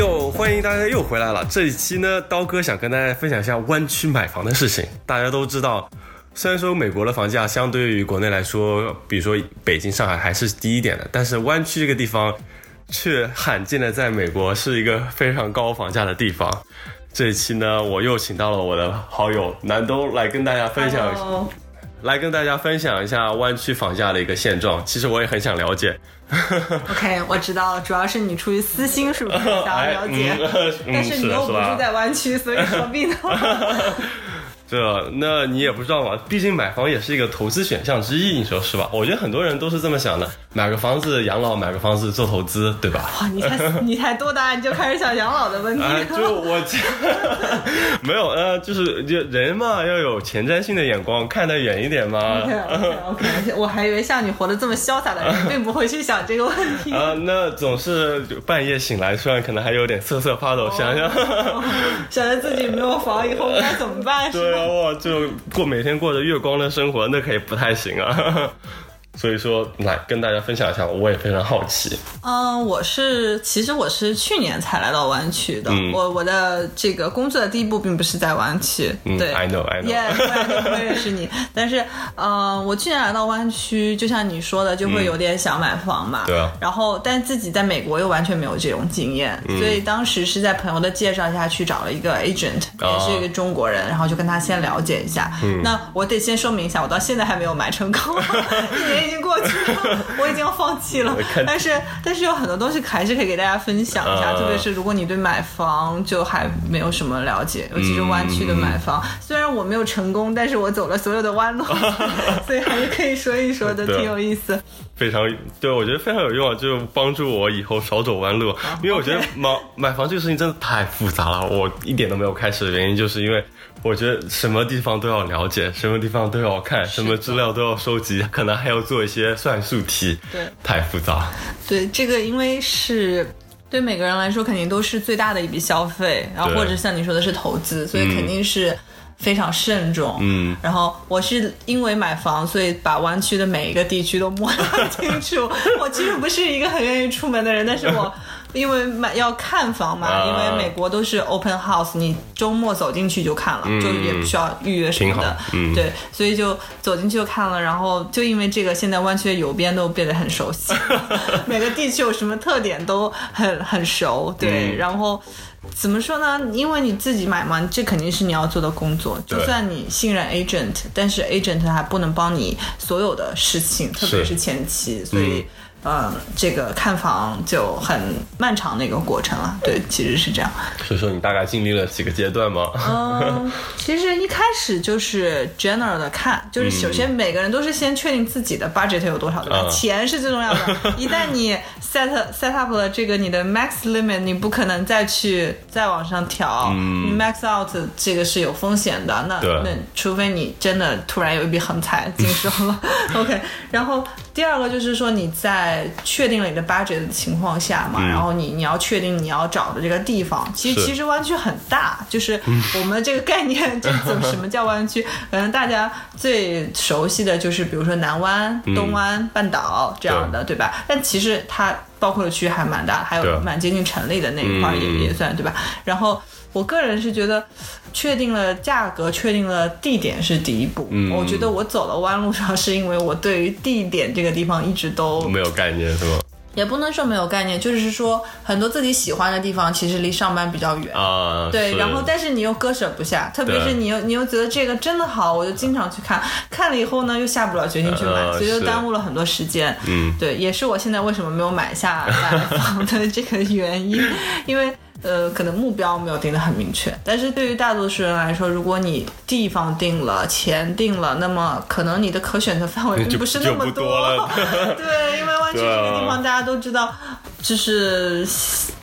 哟，欢迎大家又回来了。这一期呢，刀哥想跟大家分享一下湾区买房的事情。大家都知道，虽然说美国的房价相对于国内来说，比如说北京、上海还是低一点的，但是湾区这个地方却罕见的在美国是一个非常高房价的地方。这一期呢，我又请到了我的好友南东来跟大家分享。来跟大家分享一下湾区房价的一个现状。其实我也很想了解。OK，我知道了，主要是你出于私心，是不是想要了解？但是你又不住在湾区，所以何必呢？这，那你也不知道嘛，毕竟买房也是一个投资选项之一，你说是吧？我觉得很多人都是这么想的，买个房子养老，买个房子做投资，对吧？哇，你才你才多大你就开始想养老的问题？就我，没有呃，就是就人嘛，要有前瞻性的眼光，看得远一点嘛。OK OK OK，我还以为像你活得这么潇洒的人，并不会去想这个问题啊。那总是半夜醒来，虽然可能还有点瑟瑟发抖，想想想着自己没有房以后该怎么办？对。哇，就过每天过着月光的生活，那可也不太行啊。所以说，来跟大家分享一下，我也非常好奇。嗯，我是其实我是去年才来到湾区的。我我的这个工作的第一步并不是在湾区。对，I know, I know。Yeah，我认识你。但是，嗯，我去年来到湾区，就像你说的，就会有点想买房嘛。对啊。然后，但自己在美国又完全没有这种经验，所以当时是在朋友的介绍下去找了一个 agent，也是一个中国人，然后就跟他先了解一下。那我得先说明一下，我到现在还没有买成功，一年。已经过去了，我已经要放弃了。但是，但是有很多东西还是可以给大家分享一下，特别是如果你对买房就还没有什么了解，尤其是湾区的买房。虽然我没有成功，但是我走了所有的弯路，所以还是可以说一说的，挺有意思。非常对，我觉得非常有用啊，就是帮助我以后少走弯路。因为我觉得买买房这个事情真的太复杂了，我一点都没有开始的原因，就是因为。我觉得什么地方都要了解，什么地方都要看，什么资料都要收集，可能还要做一些算术题，对，太复杂。对，这个因为是对每个人来说肯定都是最大的一笔消费，然后或者像你说的是投资，所以肯定是非常慎重。嗯，然后我是因为买房，所以把湾区的每一个地区都摸得清楚。我其实不是一个很愿意出门的人，但是我。因为买要看房嘛，因为美国都是 open house，你周末走进去就看了，就也不需要预约什么的，对，所以就走进去就看了，然后就因为这个，现在湾区的邮编都变得很熟悉，每个地区有什么特点都很很熟，对，然后怎么说呢？因为你自己买嘛，这肯定是你要做的工作，就算你信任 agent，但是 agent 还不能帮你所有的事情，特别是。前期，所以。嗯，这个看房就很漫长的一个过程了。对，其实是这样。所以说，你大概经历了几个阶段吗？嗯，其实一开始就是 general 的看，就是首先每个人都是先确定自己的 budget 有多少，对吧？钱是最重要的。一旦你 set set up 了这个你的 max limit，你不可能再去再往上调。嗯，max out 这个是有风险的。那那除非你真的突然有一笔横财经手了。OK，然后。第二个就是说，你在确定了你的 budget 的情况下嘛，然后你你要确定你要找的这个地方，其实其实湾区很大，就是我们这个概念，就怎么什么叫湾区？可能大家最熟悉的就是比如说南湾、东湾半岛这样的，对吧？但其实它包括的区域还蛮大，还有蛮接近城里的那一块也也算，对吧？然后。我个人是觉得，确定了价格，确定了地点是第一步。嗯，我觉得我走了弯路上，是因为我对于地点这个地方一直都没有概念，是吗？也不能说没有概念，就是说很多自己喜欢的地方，其实离上班比较远啊。对，然后但是你又割舍不下，特别是你又你又觉得这个真的好，我就经常去看，看了以后呢，又下不了决心去买，所以就耽误了很多时间。嗯，对，也是我现在为什么没有买下买房的这个原因，因为。呃，可能目标没有定的很明确，但是对于大多数人来说，如果你地方定了，钱定了，那么可能你的可选择范围并不是那么多。对，因为这个地方大家都知道，就是。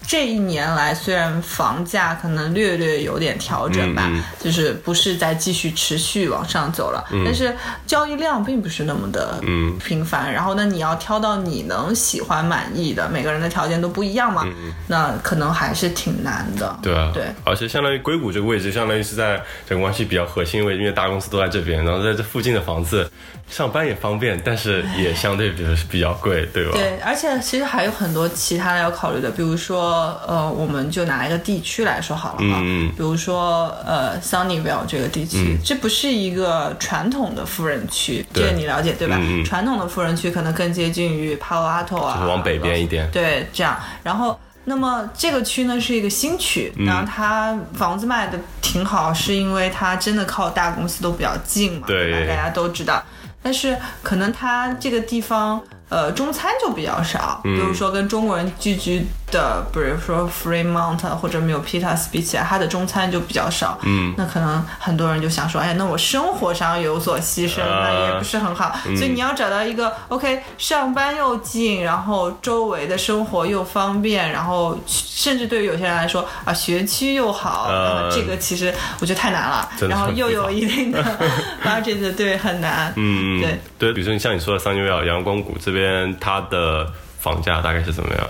这一年来，虽然房价可能略略有点调整吧，就是不是在继续持续往上走了，但是交易量并不是那么的频繁。然后呢，你要挑到你能喜欢满意的，每个人的条件都不一样嘛，那可能还是挺难的。对啊，对，而且相当于硅谷这个位置，相当于是在整个湾区比较核心位，因为大公司都在这边，然后在这附近的房子。上班也方便，但是也相对比较比较贵，对吧？对，而且其实还有很多其他的要考虑的，比如说说，呃，我们就拿一个地区来说好了哈，嗯比如说呃 Sunnyvale 这个地区，这不是一个传统的富人区，这个你了解对吧？传统的富人区可能更接近于 Palo Alto 啊，就是往北边一点对，这样，然后。那么这个区呢是一个新区，嗯然后它房子卖的挺好，是因为它真的靠大公司都比较近嘛，对吧？大家都知道。但是可能它这个地方，呃，中餐就比较少，比如说跟中国人聚居的，比如说 Fremont 或者 Milpitas 比起来，它的中餐就比较少。嗯，那可能很多人就想说，哎，那我生活上有所牺牲，啊那也不是很好。所以你要找到一个 OK，上班又近，然后周围的生活又方便，然后甚至对于有些人来说啊，学区又好，呃这个其实我觉得太难了，真的然后又有一定的 budget，对，很难。嗯，对对，比如说像你说的三九幺阳光谷这边，它的房价大概是怎么样？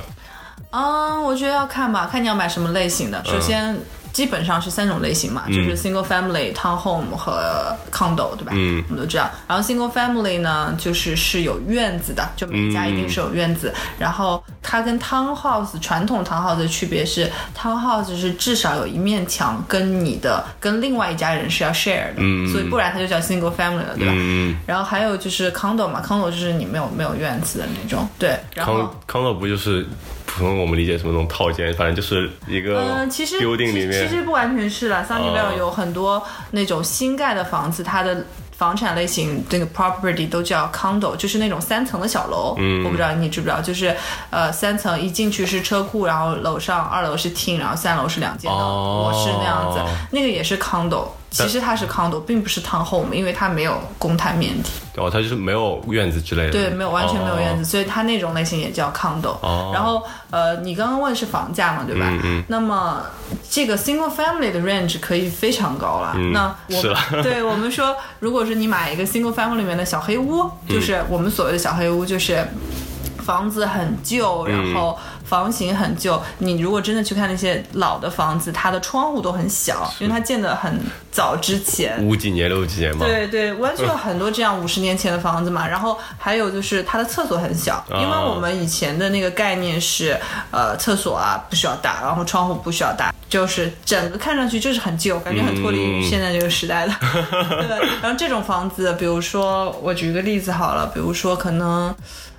嗯，我觉得要看吧，看你要买什么类型的。首先，基本上是三种类型嘛，就是 single family、townhome 和 condo，对吧？嗯，我们都知道。然后 single family 呢，就是是有院子的，就每家一定是有院子。然后它跟 townhouse 传统 townhouse 的区别是，townhouse 是至少有一面墙跟你的跟另外一家人是要 share 的，所以不然它就叫 single family 了，对吧？嗯，然后还有就是 condo 嘛，condo 就是你没有没有院子的那种，对。然后 condo 不就是普通我们理解什么那种套间，反正就是一个嗯，其实 building 里其面其实不完全是啦。桑尼维尔哦有很多那种新盖的房子，它的房产类型这个 property 都叫 condo，就是那种三层的小楼。嗯，我不知道你知不知道，就是呃三层一进去是车库，然后楼上二楼是厅，然后三楼是两间的哦卧室那样子，那个也是 condo。其实它是 condo，并不是 townhome，因为它没有公摊面积。哦，它就是没有院子之类的，对，没有完全没有院子，哦所以它那种类型也叫 condo。哦然后呃，你刚刚问是房价嘛，对吧？嗯嗯那么这个 single family 的 range 可以非常高了。那我是了 对我们说，如果是你买一个 single family 里面的小黑屋，嗯就是我们所谓的小黑屋，就是。房子很旧，嗯然后房型很旧。你如果真的去看那些老的房子，它的窗户都很小，因为它建的很早之前。五几年六几年嘛，对对，湾区有很多这样五十年前的房子嘛，然后还有就是它的厕所很小，因为我们以前的那个概念是，呃，厕所啊不需要大，然后窗户不需要大，就是整个看上去就是很旧，感觉很脱离于现在这个时代的。对，然后这种房子，比如说我举个例子好了，比如说可能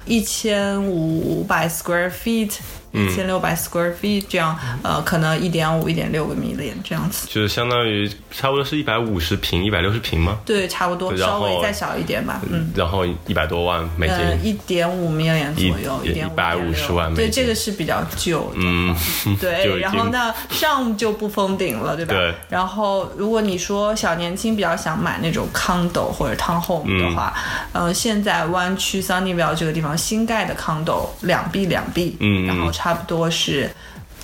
一千五百 square feet。一千六百 square feet 这样，呃，可能一点五、一点六个 million 这样子，就是相当于差不多是一百五十平、一百六十平吗？对，差不多，稍微再小一点吧，嗯。然后一百多万美呃，金，一点五 million 左右，一百五十万美对，这个是比较旧的。嗯，对，然后经那上就不封顶了，对吧？对。然后如果你说小年轻比较想买那种 condo 或者 townhome 的话，嗯呃，现在湾区 Sunnyvale 这个地方新盖的 condo 两 B 两 B，嗯然后差不多是。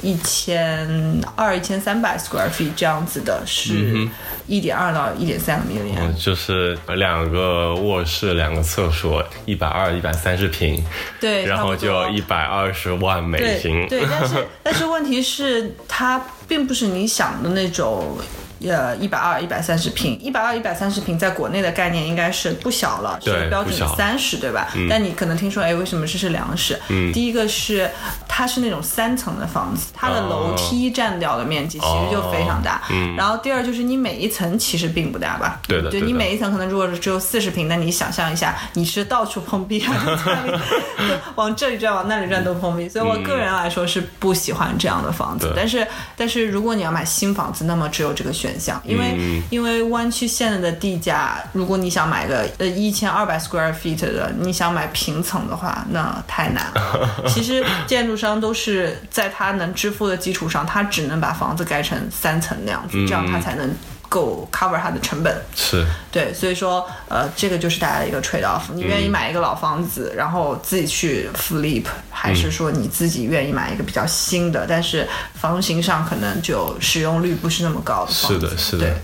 一千二、一千三百 square feet 这样子的，是一点二到一点三个 million。嗯就是两个卧室、两个厕所，一百二、一百三十平，对，然后就一百二十万美金。对对，但是但是问题是，它并不是你想的那种。呃，一百二、一百三十平，一百二、一百三十平，在国内的概念应该是不小了，是标准三室，对吧？但你可能听说，哎，为什么这是两室？嗯第一个是它是那种三层的房子，它的楼梯占掉的面积其实就非常大。嗯然后第二就是你每一层其实并不大吧？对对的对的你每一层可能如果是只有四十平，那你想象一下，你是到处碰壁 往这里转，往那里转都碰壁。所以我个人来说是不喜欢这样的房子对。但是但是如果你要买新房子，那么只有这个选项，因为、嗯因为湾区现在的地价，如果你想买个呃一千二百 square feet 的，你想买平层的话，那太难了。其实建筑商都是在他能支付的基础上，他只能把房子盖成三层那样子，这样他才能够 cover 它的成本。是，对，所以说，呃，这个就是大家的一个 trade off。你愿意买一个老房子，然后自己去 flip，还是说你自己愿意买一个比较新的，但是房型上可能就使用率不是那么高的房子？是的，是的。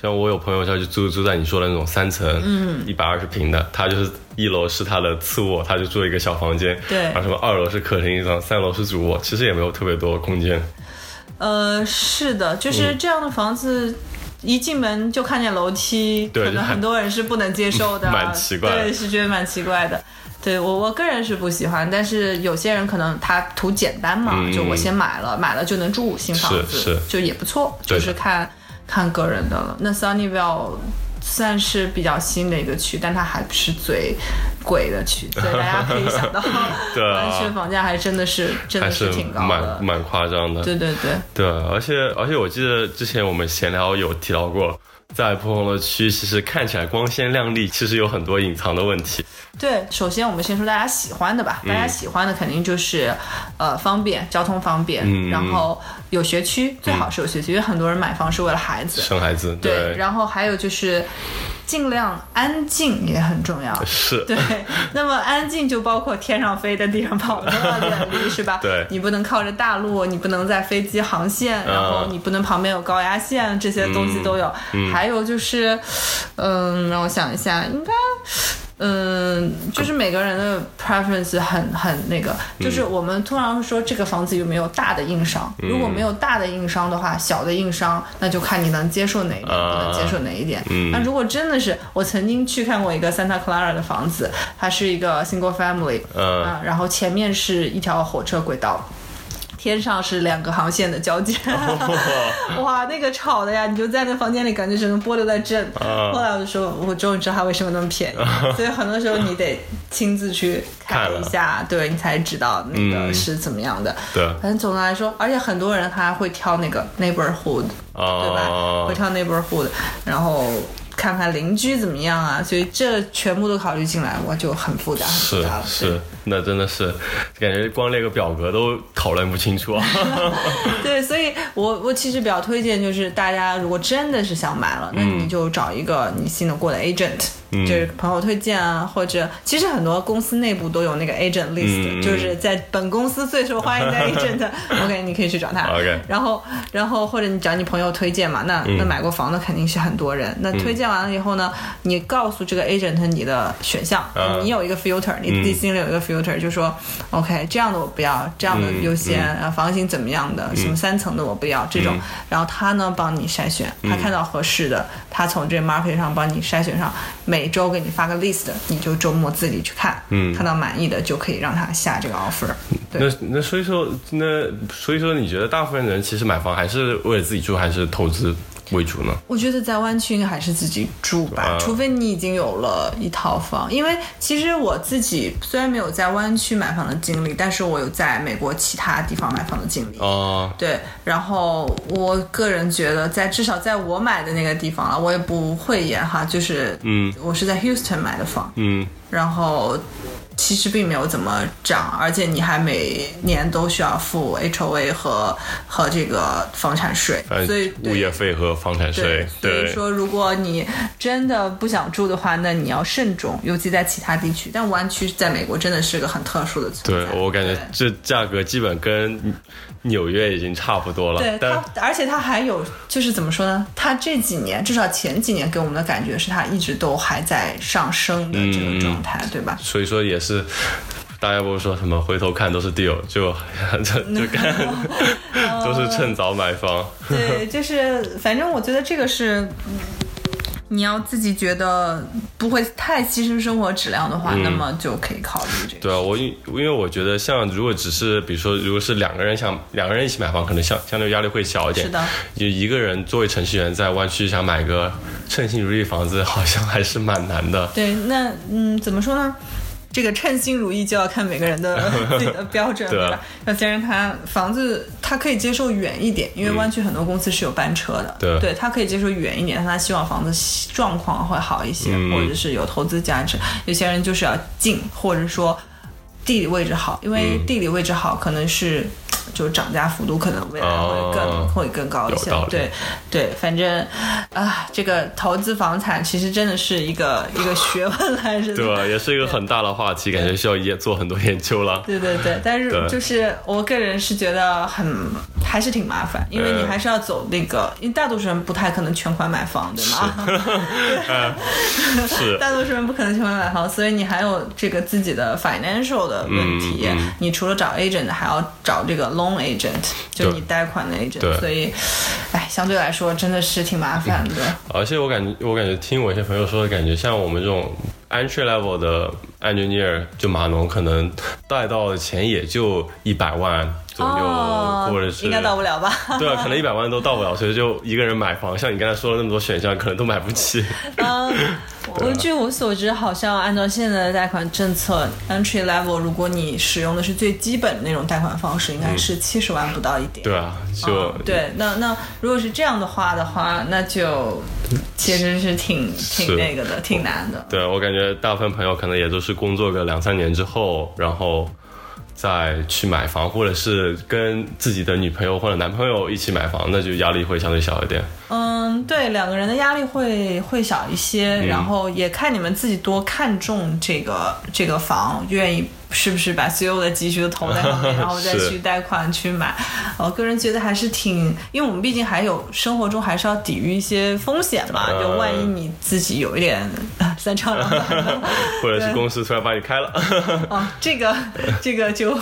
像我有朋友，他就租住在你说的那种三层，嗯，一百二十平的，他就是一楼是他的次卧，他就住一个小房间，对然后什么二楼是客厅一张，三楼是主卧，其实也没有特别多空间。呃，是的，嗯就是这样的房子。一进门就看见楼梯，可能很很多人是不能接受的，蛮奇怪的。对，是觉得蛮奇怪的。对我我个人是不喜欢，但是有些人可能他图简单嘛，嗯。就我先买了，买了就能住新房子，是是。就也不错，就是看看个人的了。那 Sunnyvale 算是比较新的一个区，但它还不是最贵的区，所以大家可以想到，对啊 湾区房价还真的是真的是挺高的蛮。蛮夸张的。对对对，对，而且而且我记得之前我们闲聊有提到过，在不同的区，其实看起来光鲜亮丽，其实有很多隐藏的问题。对，首先我们先说大家喜欢的吧。大嗯家喜欢的肯定就是，呃，方便，交通方便，嗯然后有学区，最好是有学区，因为很多人买房是为了孩子。生孩子，对，然后还有就是，尽量安静也很重要。是，对，那么安静就包括天上飞的、地上跑的远离，是吧？对你不能靠着大路，你不能在飞机航线，然后你不能旁边有高压线，这些东西都有。还有就是，嗯，让我想一下，应该。嗯，就是每个人的 preference 很很那个，就是我们通常会说这个房子有没有大的硬伤，如果没有大的硬伤的话，小的硬伤那就看你能接受哪一点，不能接受哪一点。那如果真的是，我曾经去看过一个 Santa Clara 的房子，它是一个 single family，嗯。啊，然后前面是一条火车轨道。天上是两个航线的交界，哇，那个吵的呀！你就在那房间里，感觉整个玻璃在震。啊后来我就说，我终于知道它为什么那么便宜，所以很多时候你得亲自去看一下，对你才知道那个是怎么样的。对反正总的来说，而且很多人他还会挑那个 neighborhood，对吧？啊会，挑 neighborhood，然后看看邻居怎么样啊，所以这全部都考虑进来，我就很复杂，很复是杂了。是，那真的是感觉光列个表格都讨论不清楚啊。对，所以我我其实比较推荐，就是大家如果真的是想买了，那你就找一个你信得过的 agent，、就是朋友推荐啊，或者其实很多公司内部都有那个 agent list，、嗯就是在本公司最受欢迎的 agent，OK，、你可以去找他。OK 然后然后或者你找你朋友推荐嘛，那、那买过房的肯定是很多人。那推荐完了以后呢，你告诉这个 agent 你的选项，嗯你有一个 filter，你自己心里有一个 filter，、就说 OK 这样的我不要，这样的优先，然后房型怎么样的，什么三层的我不要这种，然后他呢帮你筛选，他看到合适的，他从这 market 上帮你筛选上，每周给你发个 list，你就周末自己去看，看到满意的就可以让他下这个 offer。对。那那所以说，那所以说，你觉得大部分人其实买房还是为了自己住，还是投资为主呢？我觉得在湾区应该还是自己住吧，啊除非你已经有了一套房。因为其实我自己虽然没有在湾区买房的经历，但是我有在美国其他地方买房的经历。哦，对，然后我个人觉得在，至少在我买的那个地方了，我也不会演哈，就是，嗯，我是在 Houston 买的房，嗯，然后其实并没有怎么涨，而且你还每年都需要付 HOA 和和这个房产税，所以物业费和房产税，所以，说如果你真的不想住的话，那你要慎重，尤其在其他地区。但湾区在美国真的是个很特殊的存对在。我感觉这价格基本跟纽约已经差不多了，对但它，而且它还有，就是怎么说呢？它这几年，至少前几年给我们的感觉是它一直都还在上升的这个状态，对吧？所以说也是。大家不是说什么回头看都是 deal，就 就就看 都是趁早买房。对，就是反正我觉得这个是。嗯你要自己觉得不会太牺牲生活质量的话，那么就可以考虑这个。嗯对啊，我因因为我觉得像如果只是比如说如果是两个人想两个人一起买房，可能相相对压力会小一点。是的。就一个人作为程序员在湾区想买个称心如意房子，好像还是蛮难的。对，那嗯，怎么说呢？这个称心如意就要看每个人的 自己的标准，对啊对吧？有些人他房子他可以接受远一点，因为湾区很多公司是有班车的，对对他可以接受远一点，但他希望房子状况会好一些，嗯或者是有投资价值。有些人就是要近，或者说地理位置好，因为嗯地理位置好可能是。就涨价幅度可能未来会更、哦会更高一些对对，反正啊，这个投资房产其实真的是一个一个 学问来着的，对吧？也是一个很大的话题，感觉需要也做很多研究了。对对对，但是就是我个人是觉得很还是挺麻烦，因为你嗯还是要走那个，因为大多数人不太可能全款买房，对吗？是 大多数人不可能全款买房，所以你还有这个自己的 financial 的问题。嗯嗯你除了找 agent，还要找这个 loan agent，就是你贷款的 agent。所以，哎，相对来说真的是挺麻烦的。而且我感觉，我感觉听我一些朋友说的，感觉像我们这种 entry level 的 engineer 就码农可能贷到的钱也就一百万左右，哦或者是应该到不了吧？对啊，可能一百万都到不了，所以就一个人买房，像你刚才说的那么多选项，可能都买不起。嗯，我据我所知，好像按照现在的贷款政策，entry level，如果你使用的是最基本的那种贷款方式，应该是七十万不到一点。对啊，就、嗯对，那那如果是这样的话的话，那就其实是挺挺那个的，挺难的。对我感觉大部分朋友可能也都是工作个两三年之后，然后再去买房，或者是跟自己的女朋友或者男朋友一起买房，那就压力会相对小一点。嗯，对，两个人的压力会会小一些，然后也看你们自己多看重这个这个房，愿意是不是把所有的积蓄都投在上面，然后再去贷款去买。我个人觉得还是挺，因为我们毕竟还有生活中还是要抵御一些风险嘛，嗯就万一你自己有一点呃 三长两短。或者是公司突然把你开了，哦，这个这个就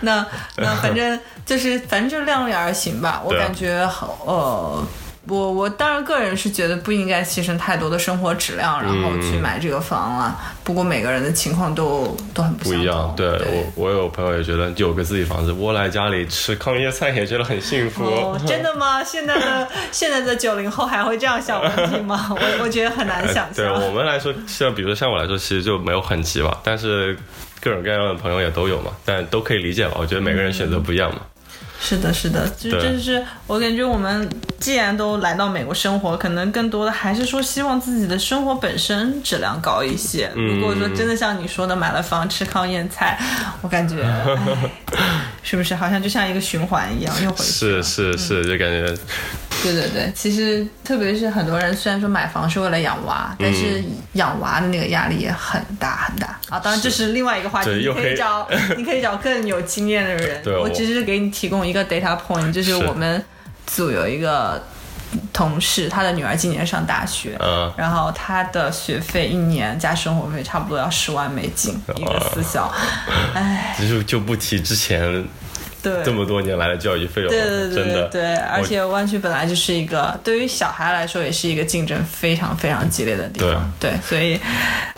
那那反正就是反正就量力而行吧。我感觉好呃。我我当然个人是觉得不应该牺牲太多的生活质量，然后去买这个房了。不过每个人的情况都都很不一样。对我，我有朋友也觉得有个自己房子，窝在家里吃糠咽菜也觉得很幸福。哦，真的吗？现在的现在的九零后还会这样想问题吗？我我觉得很难想哎对象。我们来说，像比如说像我来说，其实就没有很急吧，但是各种各样的朋友也都有嘛，但都可以理解吧。我觉得每个人选择不一样嘛。是的，是的，就就是我感觉我们既然都来到美国生活，可能更多的还是说希望自己的生活本身质量高一些。嗯如果说真的像你说的买了房吃糠咽菜，我感觉，是不是好像就像一个循环一样又回去是？是是，就感觉对对对，其实特别是很多人虽然说买房是为了养娃，但是嗯养娃的那个压力也很大很大啊。当然这是另外一个话题，你可以找 你可以找更有经验的人。对我我只是给你提供一个 data point，就是是我们组有一个同事，他的女儿今年上大学。嗯。然后他的学费一年加生活费差不多要十万美金一个私校，唉，就就不提之前对，这么多年来的教育费用了，对对对。对对，而且湾区本来就是一个对于小孩来说也是一个竞争非常非常激烈的地方，对，所以，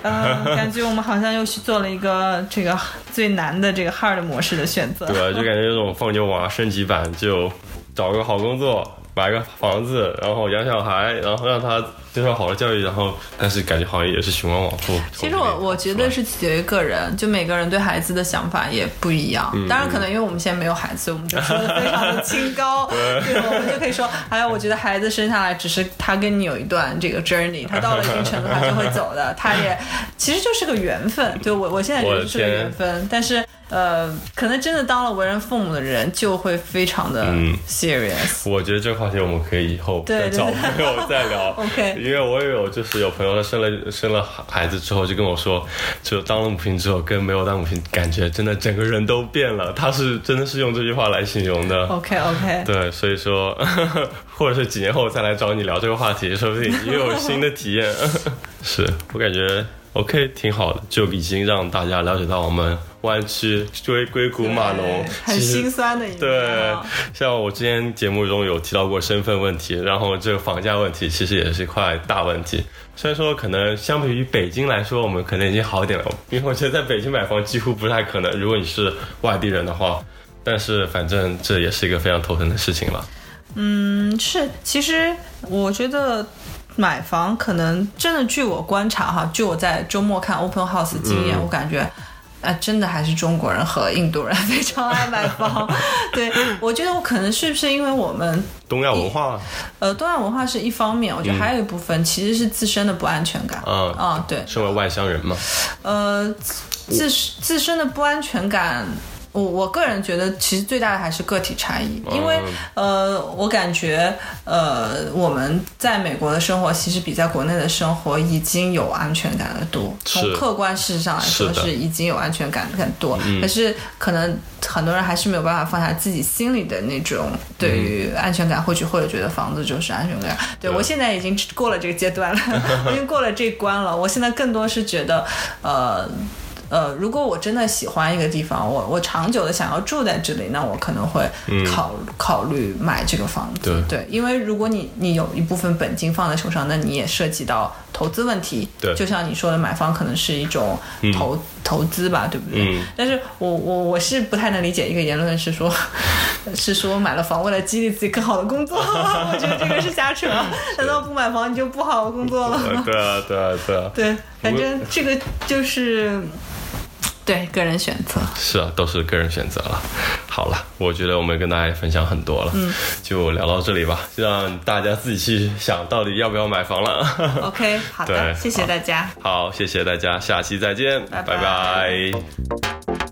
呃，感觉我们好像又去做了一个这个最难的这个 hard 模式的选择，对啊，就感觉这种放牛娃升级版，就找个好工作，买个房子，然后养小孩，然后让他接受好的教育，然后但是感觉好像也是循环往复。其实我我觉得是取决于个人，就每个人对孩子的想法也不一样。嗯当然，可能因为我们现在没有孩子，我们就说的非常的清高，对，我们就可以说，哎，我觉得孩子生下来只是他跟你有一段这个 journey，他到了一定程度他就会走的，他也其实就是个缘分。对我我现在觉得就是个缘分，但是呃，可能真的当了为人父母的人就会非常的嗯 serious。我觉得这个话题我们可以以后再对对找朋友再聊。OK 因为我也有就是有朋友他生了生了孩子之后就跟我说，就当了母亲之后跟没有当母亲感觉真的整个人都变了。他是真的是用这句话来形容的。OK OK，对，所以说，或者是几年后再来找你聊这个话题，说不定你又有新的体验。是我感觉 OK 挺好的，就已经让大家了解到我们湾区追硅谷码农很心酸的一面对啊。，像我之前节目中有提到过身份问题，然后这个房价问题其实也是一块大问题。虽然说可能相比于北京来说，我们可能已经好一点了，因为我觉得在北京买房几乎不太可能，如果你是外地人的话。但是反正这也是一个非常头疼的事情了。嗯，是，其实我觉得买房可能真的，据我观察哈，据我在周末看 open house 经验，嗯我感觉。啊，真的还是中国人和印度人非常爱买包。对，我觉得我可能是不是因为我们东亚文化，呃东亚文化是一方面，我觉得还有一部分其实是自身的不安全感。嗯啊，对，身为外乡人嘛，呃，自自身的不安全感，我我个人觉得其实最大的还是个体差异，因为呃，我感觉呃，我们在美国的生活其实比在国内的生活已经有安全感的多，从客观事实上来说是已经有安全感更多，可是可能很多人还是没有办法放下自己心里的那种对于安全感，或许或者觉得房子就是安全感。对对我现在已经过了这个阶段了，我已经过了这关了。我现在更多是觉得，呃。呃，如果我真的喜欢一个地方，我我长久的想要住在这里，那我可能会考、考虑买这个房子。嗯对因为如果你你有一部分本金放在手上，那你也涉及到投资问题。对。就像你说的，买房可能是一种投、投资吧，对不对？嗯。但是我我我是不太能理解一个言论是说，是说买了房为了激励自己更好的工作，我觉得这个是瞎扯。难道不买房你就不好好工作了对啊，对啊，对啊，对，反正这个就是对个人选择。是啊，都是个人选择了。好了，我觉得我们跟大家分享很多了，嗯，就聊到这里吧，让大家自己去想到底要不要买房了。OK，好的，谢谢大家。好，谢谢大家，下期再见，拜拜拜拜